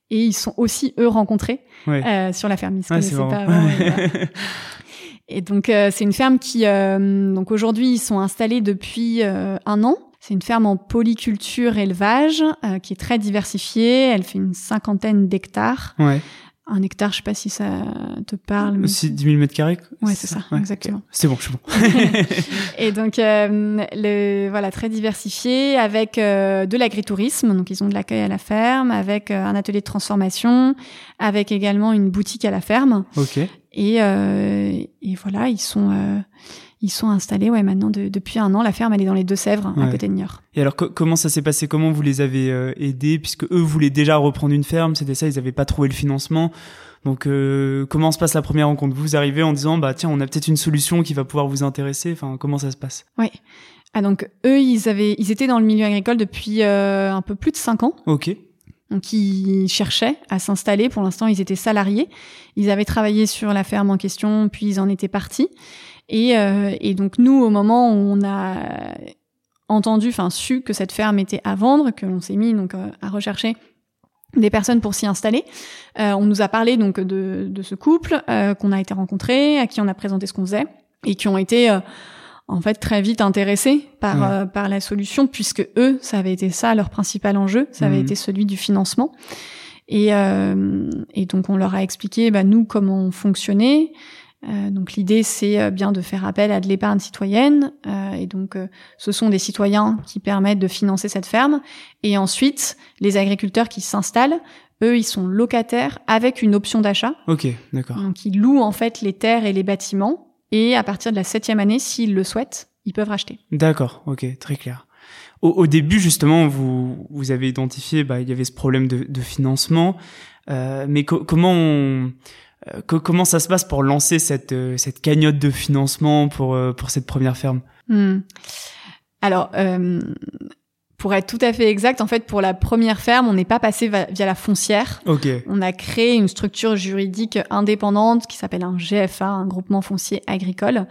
Et ils sont aussi eux rencontrés ouais. euh, sur la ferme. Ils se ouais, connaissaient pas. Vraiment, et donc euh, c'est une ferme qui, donc aujourd'hui, ils sont installés depuis un an. C'est une ferme en polyculture élevage qui est très diversifiée. Elle fait une cinquantaine d'hectares. Ouais. Un hectare, je sais pas si ça te parle. Aussi 10 000 mètres carrés Ouais, c'est ça, exactement. C'est bon, je suis bon. et donc, euh, le, voilà, très diversifié, avec euh, de l'agritourisme, donc ils ont de l'accueil à la ferme, avec euh, un atelier de transformation, avec également une boutique à la ferme. Ok. Et, et voilà, ils sont ils sont installés ouais maintenant depuis un an. La ferme elle est dans les Deux-Sèvres à côté de Niort. Et alors comment ça s'est passé? Comment vous les avez euh, aidés? Puisque eux voulaient déjà reprendre une ferme C'était ça, ils n'avaient pas trouvé le financement. Donc euh, comment se passe la première rencontre? Vous arrivez en disant bah tiens on a peut-être une solution qui va pouvoir vous intéresser. Enfin comment ça se passe? Oui. Ah donc eux ils avaient ils étaient dans le milieu agricole depuis euh, un peu plus de cinq ans. Ok. Donc ils cherchaient à s'installer. Pour l'instant, ils étaient salariés. Ils avaient travaillé sur la ferme en question, puis ils en étaient partis. Et, euh, et donc nous, au moment où on a entendu, enfin su que cette ferme était à vendre, que l'on s'est mis donc euh, à rechercher des personnes pour s'y installer. Euh, on nous a parlé donc de, de ce couple euh, qu'on a été rencontré, à qui on a présenté ce qu'on faisait, et qui ont été euh, en fait très vite intéressés par par la solution, puisque eux, ça avait été ça leur principal enjeu, ça avait mmh. été celui du financement. Et, et donc on leur a expliqué bah, nous comment on fonctionnait, euh, donc l'idée c'est euh, bien de faire appel à de l'épargne citoyenne euh, et donc ce sont des citoyens qui permettent de financer cette ferme et ensuite les agriculteurs qui s'installent eux ils sont locataires avec une option d'achat. Ok d'accord. Donc ils louent en fait les terres et les bâtiments et à partir de la septième année s'ils le souhaitent ils peuvent racheter. D'accord ok très clair. Au, début justement vous vous avez identifié bah il y avait ce problème de, de financement mais comment on euh, comment ça se passe pour lancer cette, euh, cette cagnotte de financement pour, euh, pour cette première ferme? Hmm. Alors, pour être tout à fait exact, en fait, pour la première ferme, on n'est pas passé via la foncière. Okay. On a créé une structure juridique indépendante qui s'appelle un GFA, un groupement foncier agricole,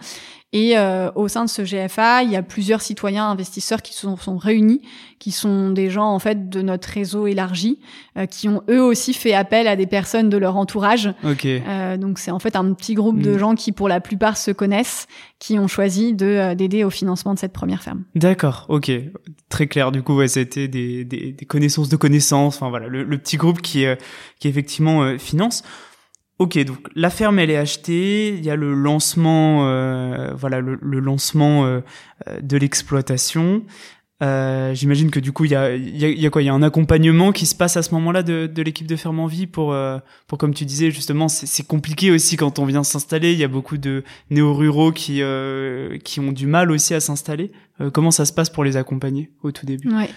et euh, au sein de ce GFA, il y a plusieurs citoyens investisseurs qui sont, sont réunis, qui sont des gens en fait de notre réseau élargi, euh, qui ont eux aussi fait appel à des personnes de leur entourage. Okay. Euh, donc c'est en fait un petit groupe de mm. gens qui pour la plupart se connaissent, qui ont choisi de euh, d'aider au financement de cette première ferme. D'accord, ok, très clair. Du coup, ouais, c'était des, des, des connaissances de connaissances. Enfin voilà, le, le petit groupe qui euh, qui effectivement finance. Ok, donc la ferme elle est achetée, il y a le lancement, euh, voilà le, lancement euh, euh, de l'exploitation. J'imagine que du coup il y a, y, a, y a, quoi? Il y a un accompagnement qui se passe à ce moment-là de, de l'équipe de ferme en vie pour, pour comme tu disais justement, c'est compliqué aussi quand on vient s'installer. Il y a beaucoup de néo-ruraux qui qui ont du mal aussi à s'installer. comment ça se passe pour les accompagner au tout début? Ouais.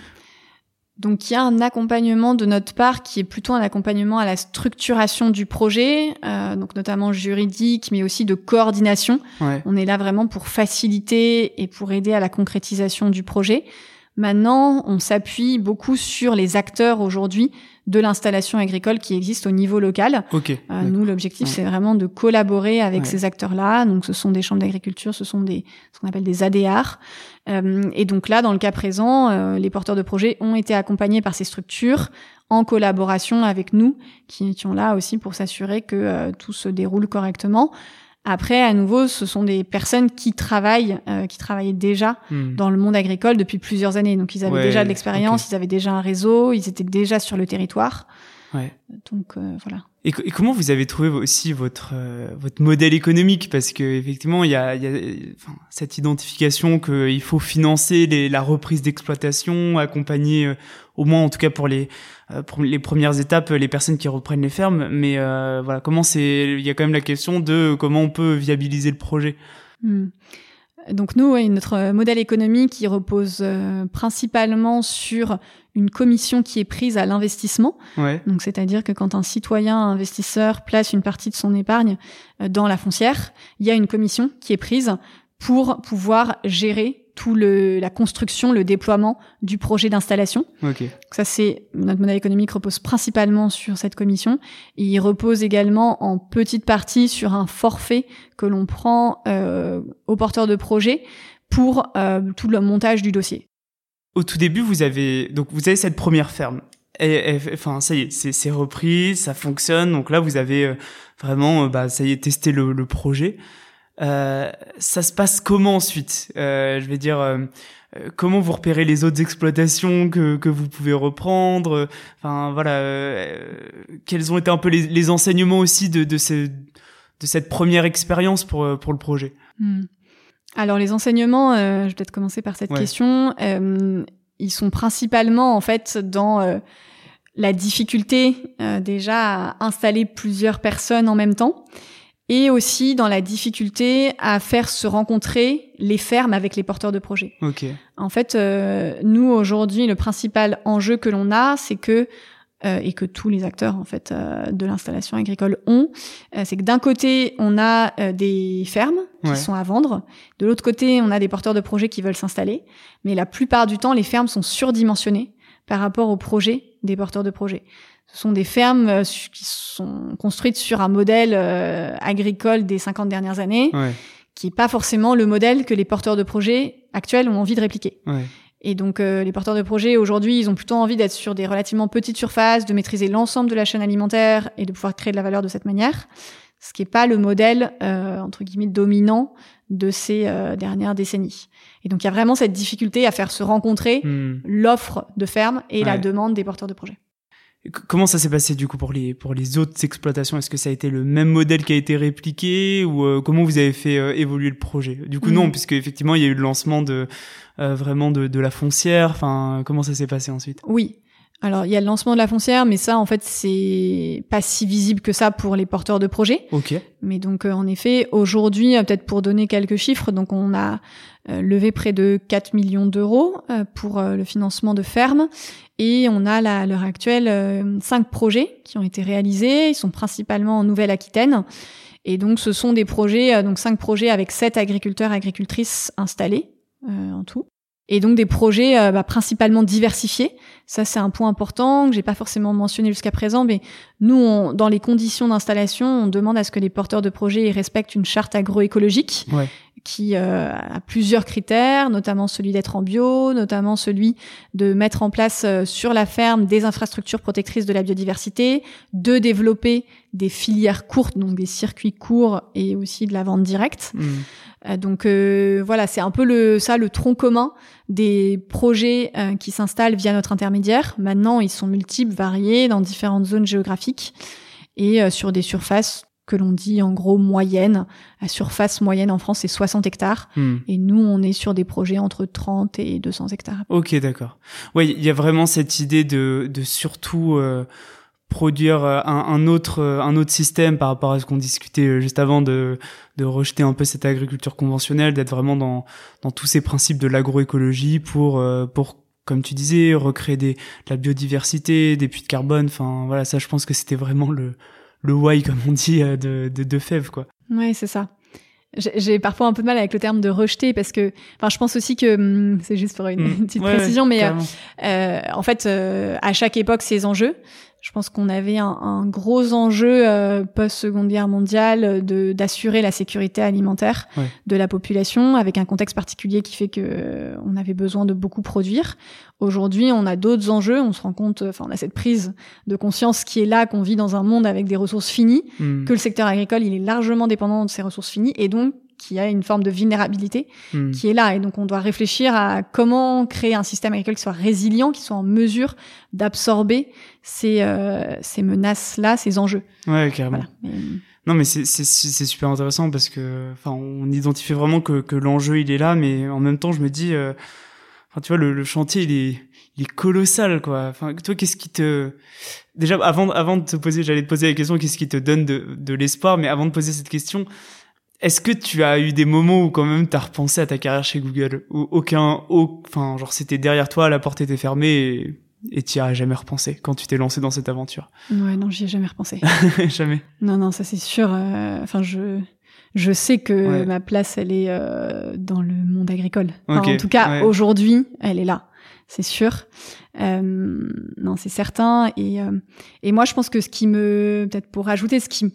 Donc il y a un accompagnement de notre part qui est plutôt un accompagnement à la structuration du projet, euh, donc notamment juridique, mais aussi de coordination. On est là vraiment pour faciliter et pour aider à la concrétisation du projet. Maintenant, on s'appuie beaucoup sur les acteurs aujourd'hui de l'installation agricole qui existe au niveau local. Okay, euh, nous, l'objectif, c'est vraiment de collaborer avec ces acteurs-là. Donc, ce sont des chambres d'agriculture, ce sont des ce qu'on appelle des ADR. Euh, et donc là, dans le cas présent, euh, les porteurs de projets ont été accompagnés par ces structures en collaboration avec nous, qui étions là aussi pour s'assurer que euh, tout se déroule correctement. Après, à nouveau, ce sont des personnes qui travaillent, euh, qui travaillaient déjà hmm. dans le monde agricole depuis plusieurs années. Donc, ils avaient déjà de l'expérience, ils avaient déjà un réseau, ils étaient déjà sur le territoire. Ouais. Donc euh, voilà. Et, et, comment vous avez trouvé aussi votre euh, votre modèle économique? Parce que effectivement, il y a, y a enfin, cette identification qu'il faut financer les, la reprise d'exploitation, accompagner euh, au moins en tout cas pour les les premières étapes les personnes qui reprennent les fermes. Mais voilà, comment c'est Il y a quand même la question de comment on peut viabiliser le projet. Hmm. Donc nous, notre modèle économique, il repose principalement sur une commission qui est prise à l'investissement. Donc, c'est-à-dire que quand un citoyen investisseur place une partie de son épargne euh, dans la foncière, il y a une commission qui est prise pour pouvoir gérer tout le la construction, le déploiement du projet d'installation. Ça c'est notre modèle économique repose principalement sur cette commission. Et il repose également en petite partie sur un forfait que l'on prend euh, au porteur de projet pour euh, tout le montage du dossier au tout début, vous avez donc vous avez cette première ferme. Et, enfin, ça y est, c'est repris, ça fonctionne. Donc là, vous avez euh, vraiment, euh, bah, ça y est, testé le, le projet. Euh, ça se passe comment ensuite? Euh, Je vais dire, euh, euh, comment vous repérez les autres exploitations que, que vous pouvez reprendre? Enfin voilà, euh, quels ont été un peu les, les enseignements aussi de, de, ce, de cette première expérience pour, pour le projet? Hmm. Alors les enseignements, je vais peut-être commencer par cette question. ils sont principalement en fait dans la difficulté déjà à installer plusieurs personnes en même temps et aussi dans la difficulté à faire se rencontrer les fermes avec les porteurs de projets. Okay. En fait, euh, nous aujourd'hui, le principal enjeu que l'on a, c'est que euh, et que tous les acteurs en fait euh, de l'installation agricole ont, euh, c'est que d'un côté on a euh, des fermes qui sont à vendre, de l'autre côté on a des porteurs de projets qui veulent s'installer, mais la plupart du temps les fermes sont surdimensionnées par rapport aux projets des porteurs de projets. Ce sont des fermes euh, qui sont construites sur un modèle euh, agricole des 50 dernières années, qui n'est pas forcément le modèle que les porteurs de projets actuels ont envie de répliquer. Et donc euh, les porteurs de projets aujourd'hui, ils ont plutôt envie d'être sur des relativement petites surfaces, de maîtriser l'ensemble de la chaîne alimentaire et de pouvoir créer de la valeur de cette manière, ce qui n'est pas le modèle entre guillemets dominant de ces dernières décennies. Et donc il y a vraiment cette difficulté à faire se rencontrer hmm. l'offre de ferme et la demande des porteurs de projets. Comment ça s'est passé du coup pour les pour les autres exploitations? Est-ce que ça a été le même modèle qui a été répliqué ou euh, comment vous avez fait euh, évoluer le projet? Du coup non, mm. puisque effectivement il y a eu le lancement de euh, vraiment de, de la foncière. Enfin, comment ça s'est passé ensuite? Oui. Alors il y a le lancement de la foncière, mais ça en fait c'est pas si visible que ça pour les porteurs de projets. Ok. Mais donc en effet aujourd'hui, peut-être pour donner quelques chiffres, donc on a levé près de 4 millions d'euros pour le financement de fermes et on a à l'heure actuelle euh, cinq projets qui ont été réalisés. Ils sont principalement en Nouvelle-Aquitaine. Et donc, ce sont des projets, euh, donc cinq projets avec sept agriculteurs et agricultrices installés euh, en tout. Et donc des projets bah, principalement diversifiés. Ça, c'est un point important que j'ai pas forcément mentionné jusqu'à présent, mais nous, on, dans les conditions d'installation, on demande à ce que les porteurs de projets respectent une charte agroécologique. Ouais qui euh, a plusieurs critères, notamment celui d'être en bio, notamment celui de mettre en place euh, sur la ferme des infrastructures protectrices de la biodiversité, de développer des filières courtes, donc des circuits courts et aussi de la vente directe. Mmh. Euh, donc voilà, c'est un peu le ça le tronc commun des projets qui s'installent via notre intermédiaire. Maintenant, ils sont multiples, variés dans différentes zones géographiques et sur des surfaces que l'on dit en gros moyenne. La surface moyenne en France, c'est 60 hectares. Hmm. Et nous, on est sur des projets entre 30 et 200 hectares. Ok, d'accord. Oui, il y a vraiment cette idée de, de surtout euh, produire euh, un, un, autre, euh, un autre système par rapport à ce qu'on discutait juste avant de, de rejeter un peu cette agriculture conventionnelle, d'être vraiment dans, dans tous ces principes de l'agroécologie pour, pour comme tu disais, recréer des, de la biodiversité, des puits de carbone. Enfin, voilà, ça, je pense que c'était vraiment le, le why comme on dit euh, de, de, de Fèvre quoi. Ouais c'est ça. J'ai parfois un peu de mal avec le terme de rejeter parce que, enfin, je pense aussi que hum, c'est juste pour une, mmh. petite précision, mais euh, euh, en fait, euh, à chaque époque, ces enjeux. Je pense qu'on avait un, un, gros enjeu euh, post-seconde guerre mondiale de d'assurer la sécurité alimentaire de la population, avec un contexte particulier qui fait que on avait besoin de beaucoup produire. Aujourd'hui, on a d'autres enjeux. On se rend compte, enfin, on a cette prise de conscience qui est là, qu'on vit dans un monde avec des ressources finies, mmh. que le secteur agricole, il est largement dépendant de ces ressources finies, et donc qui a une forme de vulnérabilité hmm. qui est là. Et donc, on doit réfléchir à comment créer un système agricole qui soit résilient, qui soit en mesure d'absorber ces, euh, ces menaces-là, ces enjeux. Ouais, carrément. Euh, non, mais c'est super intéressant parce que, enfin, on identifie vraiment que, que l'enjeu il est là, mais en même temps, je me dis, euh, enfin, tu vois, le, le, chantier il est, il est colossal, quoi. Enfin, toi, qu'est-ce qui te, déjà, avant, avant de te poser, j'allais te poser la question, qu'est-ce qui te donne de, de l'espoir, mais avant de poser cette question, est-ce que tu as eu des moments où quand même t'as repensé à ta carrière chez Google Ou aucun, enfin genre c'était derrière toi, la porte était fermée et tu as jamais repensé quand tu t'es lancé dans cette aventure? Ouais, non, j'y ai jamais repensé. jamais. Non, non, ça c'est sûr. Euh, enfin, je je sais que ma place, elle est euh, dans le monde agricole. en tout cas, aujourd'hui, elle est là. C'est sûr. Euh, non, c'est certain. Et, euh, et moi, je pense que ce qui me, peut-être pour rajouter, ce qui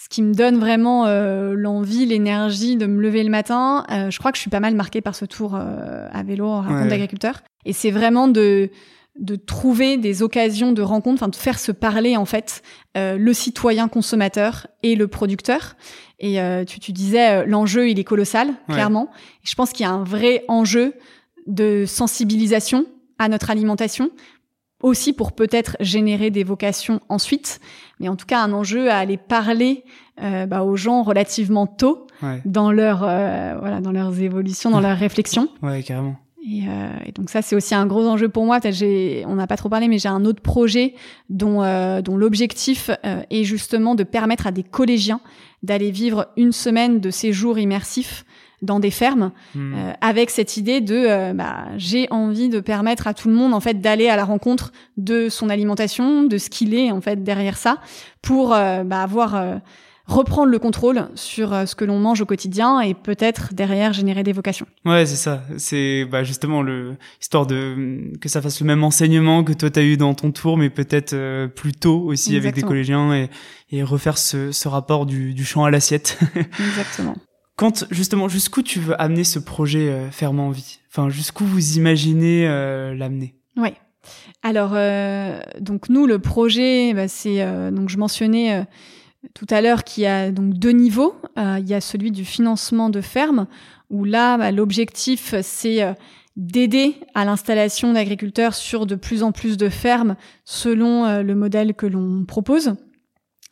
ce qui me donne vraiment euh, l'envie, l'énergie de me lever le matin. Euh, je crois que je suis pas mal marquée par ce tour euh, à vélo en rencontre d'agriculteurs. Et c'est vraiment de de trouver des occasions de rencontre, enfin de faire se parler en fait le citoyen consommateur et le producteur. Et tu, tu, disais, l'enjeu, il est colossal, clairement. je pense qu'il y a un vrai enjeu de sensibilisation à notre alimentation, aussi pour peut-être générer des vocations ensuite, mais en tout cas un enjeu à aller parler euh, bah, aux gens relativement tôt dans leur euh, voilà dans leurs évolutions, dans leurs réflexions. Ouais, carrément. Et, euh, et, donc ça c'est aussi un gros enjeu pour moi. J'ai on n'a pas trop parlé, mais j'ai un autre projet dont euh, dont l'objectif euh, est justement de permettre à des collégiens d'aller vivre une semaine de séjour immersif dans des fermes hmm. euh, avec cette idée de euh, bah, j'ai envie de permettre à tout le monde en fait d'aller à la rencontre de son alimentation de ce qu'il est en fait derrière ça pour euh, bah, avoir reprendre le contrôle sur ce que l'on mange au quotidien et peut-être derrière générer des vocations. Ouais, c'est ça. C'est bah, justement le histoire de que ça fasse le même enseignement que toi t'as eu dans ton tour, mais peut-être plus tôt aussi avec des collégiens et, et refaire ce, ce rapport du, du champ à l'assiette. Exactement. Quand justement, jusqu'où tu veux amener ce projet euh, Ferme en vie? Enfin, jusqu'où vous imaginez euh, l'amener? Oui. Alors, euh, donc nous, le projet, bah, c'est donc je mentionnais tout à l'heure qu'il y a donc deux niveaux. il y a celui du financement de ferme, où là, bah, l'objectif, c'est d'aider à l'installation d'agriculteurs sur de plus en plus de fermes selon le modèle que l'on propose.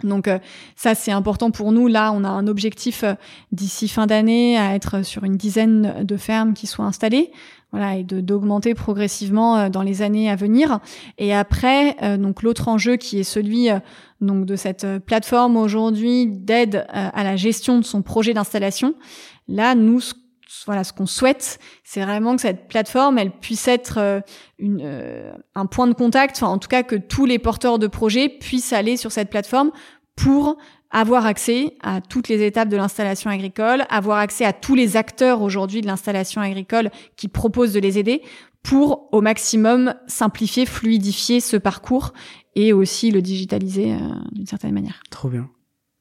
Donc euh, ça c'est important pour nous. Là, on a un objectif euh, d'ici fin d'année à être sur une dizaine de fermes qui soient installées, voilà, et d'augmenter progressivement euh, dans les années à venir. Et après, donc l'autre enjeu qui est celui donc de cette plateforme aujourd'hui d'aide à la gestion de son projet d'installation. Là, nous voilà, ce qu'on souhaite, c'est vraiment que cette plateforme, elle puisse être une, un point de contact, enfin en tout cas que tous les porteurs de projets puissent aller sur cette plateforme pour avoir accès à toutes les étapes de l'installation agricole, avoir accès à tous les acteurs aujourd'hui de l'installation agricole qui proposent de les aider pour au maximum simplifier, fluidifier ce parcours et aussi le digitaliser euh, d'une certaine manière. Trop bien.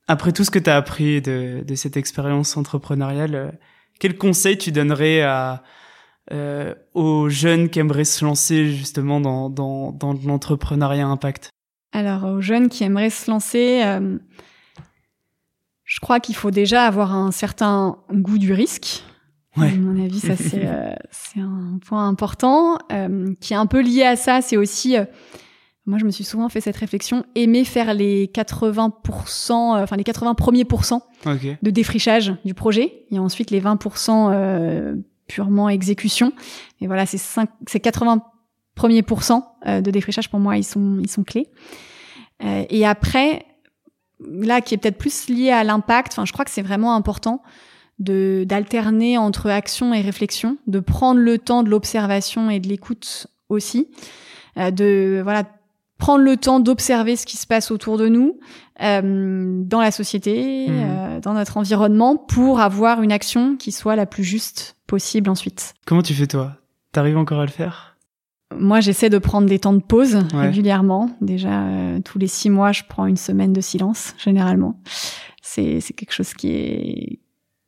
Après tout ce que tu as appris de, de cette expérience entrepreneuriale, euh, quel conseil tu donnerais à, euh, aux jeunes qui aimeraient se lancer justement dans, dans, dans l'entrepreneuriat impact? Alors, aux jeunes qui aimeraient se lancer, euh, je crois qu'il faut déjà avoir un certain goût du risque. Ouais. À mon avis, ça c'est euh, un point important euh, qui est un peu lié à ça. C'est aussi, moi je me suis souvent fait cette réflexion, aimer faire les 80%, enfin les 80 premiers pourcents de défrichage du projet, et ensuite les 20% purement exécution. Et voilà, c'est 80 premiers pourcents euh, de défrichage pour moi ils sont ils sont clés. Euh, et après là qui est peut-être plus lié à l'impact, enfin je crois que c'est vraiment important de d'alterner entre action et réflexion, de prendre le temps de l'observation et de l'écoute aussi, euh, de voilà prendre le temps d'observer ce qui se passe autour de nous, euh, dans la société, mmh. euh, dans notre environnement, pour avoir une action qui soit la plus juste possible ensuite. Comment tu fais toi? T'arrives encore à le faire? Moi, j'essaie de prendre des temps de pause régulièrement. Déjà, euh, tous les six mois, je prends une semaine de silence, généralement. C'est quelque chose qui est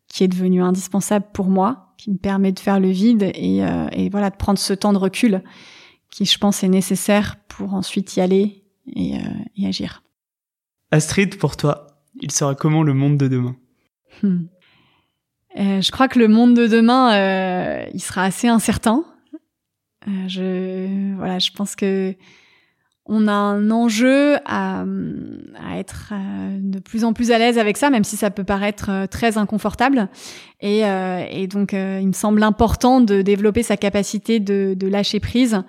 qui est devenu indispensable pour moi, qui me permet de faire le vide et, euh, et voilà de prendre ce temps de recul qui, je pense, est nécessaire pour ensuite y aller et, euh, et agir. Astrid, pour toi, il sera comment le monde de demain? Hmm. Je crois que le monde de demain, il sera assez incertain euh, je voilà, je pense que on a un enjeu à, à être euh, de plus en plus à l'aise avec ça, même si ça peut paraître euh, très inconfortable. Et, et donc, il me semble important de développer sa capacité de, de, lâcher prise,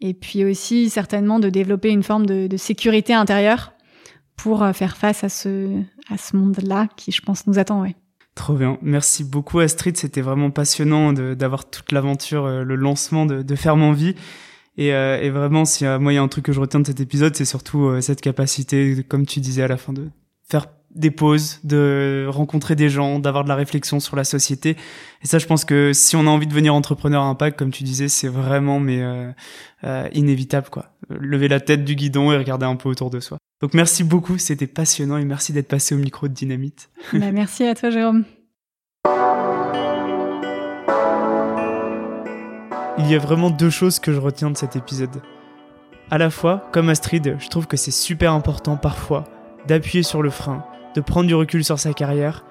et puis aussi certainement de développer une forme de, de sécurité intérieure pour faire face à ce à ce monde-là qui, je pense, nous attend. Ouais. Trop bien. Merci beaucoup Astrid. C'était vraiment passionnant d'avoir toute l'aventure, euh, le lancement de, de Ferme en Vie. Et, euh, et vraiment, si euh, moi il y a un truc que je retiens de cet épisode, c'est surtout cette capacité, comme tu disais à la fin, de faire des pauses, de rencontrer des gens, d'avoir de la réflexion sur la société. Et ça, je pense que si on a envie de devenir entrepreneur à impact, comme tu disais, c'est vraiment mais inévitable quoi. Lever la tête du guidon et regarder un peu autour de soi. Donc merci beaucoup, c'était passionnant et merci d'être passé au micro de Dynamite. Bah, merci à toi Jérôme. Il y a vraiment deux choses que je retiens de cet épisode. À la fois, comme Astrid, je trouve que c'est super important parfois d'appuyer sur le frein, de prendre du recul sur sa carrière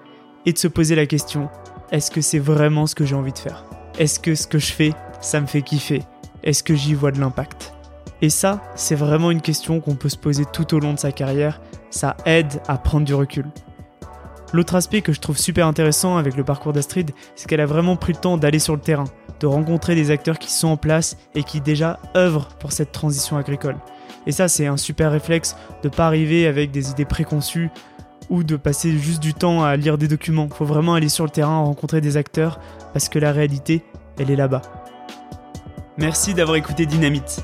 et de se poser la question, est-ce que c'est vraiment ce que j'ai envie de faire? Est-ce que ce que je fais, ça me fait kiffer? Est-ce que j'y vois de l'impact? Et ça, c'est vraiment une question qu'on peut se poser tout au long de sa carrière, ça aide à prendre du recul. L'autre aspect que je trouve super intéressant avec le parcours d'Astrid, c'est qu'elle a vraiment pris le temps d'aller sur le terrain, de rencontrer des acteurs qui sont en place et qui déjà œuvrent pour cette transition agricole. Et ça, c'est un super réflexe de pas arriver avec des idées préconçues ou de passer juste du temps à lire des documents. Faut vraiment aller sur le terrain, rencontrer des acteurs, parce que la réalité, elle est là-bas. Merci d'avoir écouté Dynamite.